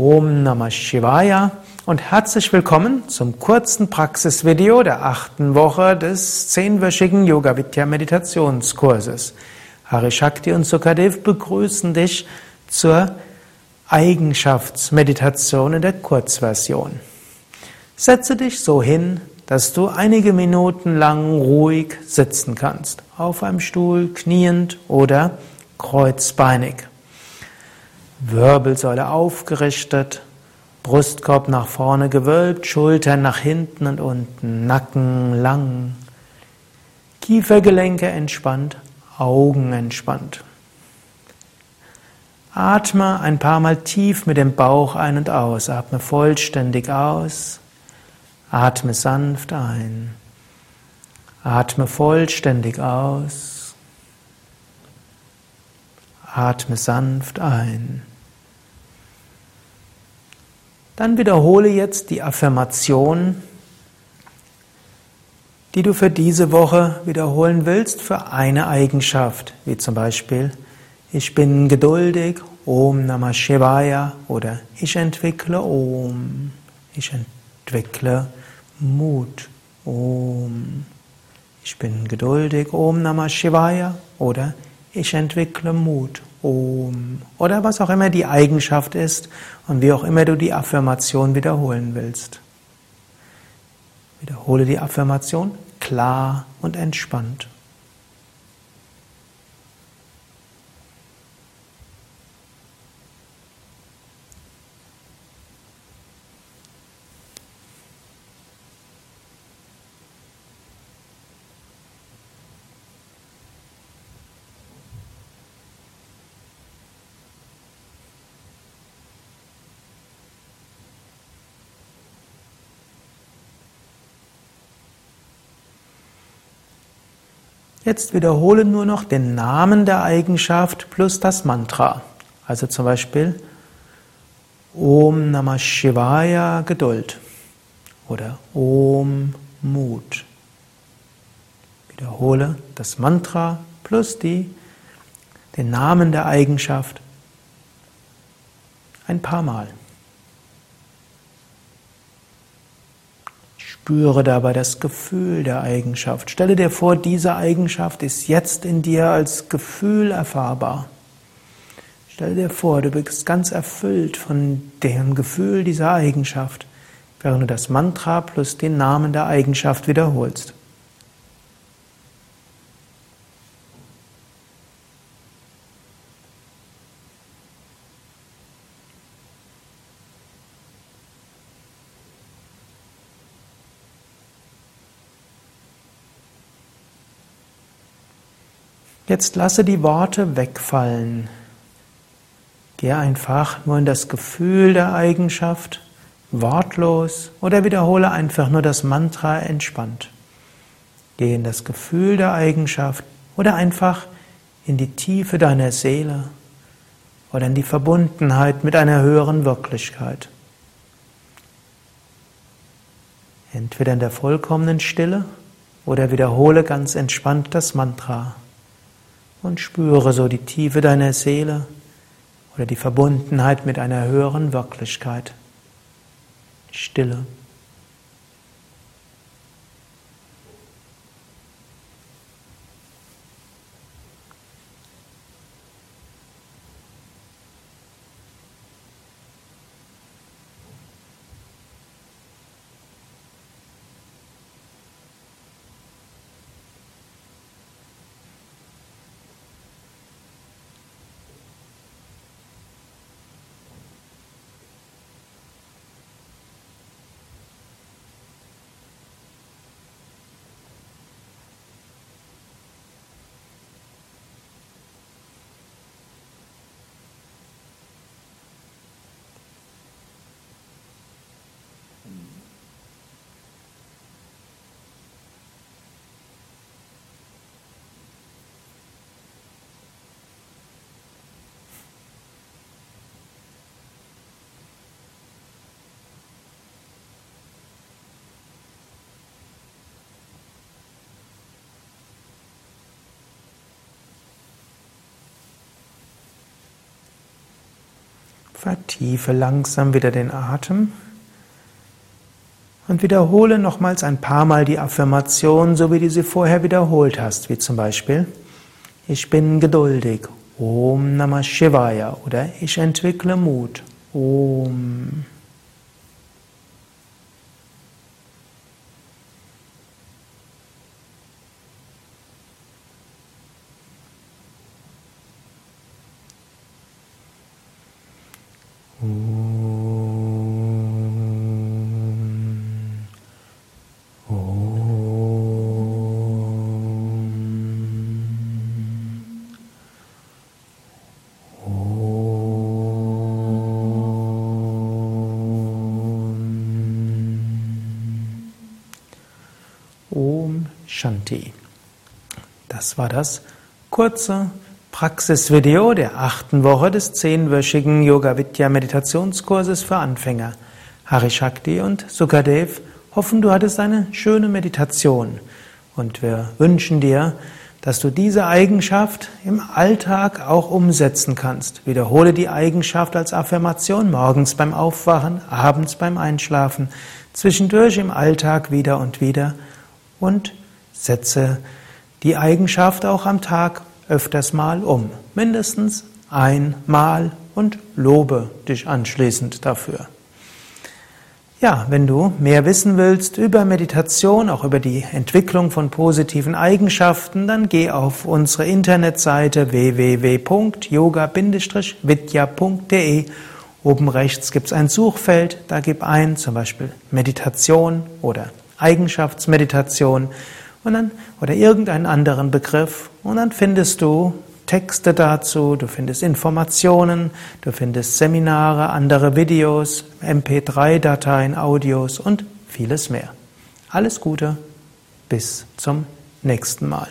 Om Namah Shivaya und herzlich willkommen zum kurzen Praxisvideo der achten Woche des zehnwöchigen Yoga Vidya Meditationskurses. Hari Shakti und Sukadev begrüßen dich zur Eigenschaftsmeditation in der Kurzversion. Setze dich so hin, dass du einige Minuten lang ruhig sitzen kannst, auf einem Stuhl, kniend oder kreuzbeinig. Wirbelsäule aufgerichtet, Brustkorb nach vorne gewölbt, Schultern nach hinten und unten, Nacken lang, Kiefergelenke entspannt, Augen entspannt. Atme ein paar Mal tief mit dem Bauch ein und aus. Atme vollständig aus. Atme sanft ein. Atme vollständig aus. Atme sanft ein. Dann wiederhole jetzt die Affirmation, die du für diese Woche wiederholen willst, für eine Eigenschaft, wie zum Beispiel ich bin geduldig, Om Namah Shivaya oder ich entwickle Om, ich entwickle Mut, Om. Ich bin geduldig, Om Namah Shivaya oder ich entwickle Mut, Om oder was auch immer die Eigenschaft ist und wie auch immer du die Affirmation wiederholen willst. Wiederhole die Affirmation klar und entspannt. Jetzt wiederhole nur noch den Namen der Eigenschaft plus das Mantra. Also zum Beispiel Om Namah Shivaya Geduld oder Om Mut. Wiederhole das Mantra plus die, den Namen der Eigenschaft ein paar Mal. Spüre dabei das Gefühl der Eigenschaft. Stelle dir vor, diese Eigenschaft ist jetzt in dir als Gefühl erfahrbar. Stelle dir vor, du bist ganz erfüllt von dem Gefühl dieser Eigenschaft, während du das Mantra plus den Namen der Eigenschaft wiederholst. Jetzt lasse die Worte wegfallen. Geh einfach nur in das Gefühl der Eigenschaft, wortlos oder wiederhole einfach nur das Mantra entspannt. Geh in das Gefühl der Eigenschaft oder einfach in die Tiefe deiner Seele oder in die Verbundenheit mit einer höheren Wirklichkeit. Entweder in der vollkommenen Stille oder wiederhole ganz entspannt das Mantra und spüre so die Tiefe deiner Seele oder die Verbundenheit mit einer höheren Wirklichkeit. Stille. Vertiefe langsam wieder den Atem und wiederhole nochmals ein paar Mal die Affirmation, so wie du sie vorher wiederholt hast, wie zum Beispiel Ich bin geduldig, Om Namah Shivaya. Oder Ich entwickle Mut, Om. Shanti. Das war das kurze Praxisvideo der achten Woche des zehnwöchigen Yoga Vidya Meditationskurses für Anfänger. Harishakti und Sukadev hoffen, du hattest eine schöne Meditation und wir wünschen dir, dass du diese Eigenschaft im Alltag auch umsetzen kannst. Wiederhole die Eigenschaft als Affirmation morgens beim Aufwachen, abends beim Einschlafen, zwischendurch im Alltag wieder und wieder und setze die Eigenschaft auch am Tag öfters mal um. Mindestens einmal und lobe dich anschließend dafür. Ja, wenn du mehr wissen willst über Meditation, auch über die Entwicklung von positiven Eigenschaften, dann geh auf unsere Internetseite www.yoga-vidya.de. Oben rechts gibt es ein Suchfeld, da gib ein zum Beispiel Meditation oder Eigenschaftsmeditation und dann, oder irgendeinen anderen Begriff und dann findest du Texte dazu, du findest Informationen, du findest Seminare, andere Videos, MP3-Dateien, Audios und vieles mehr. Alles Gute, bis zum nächsten Mal.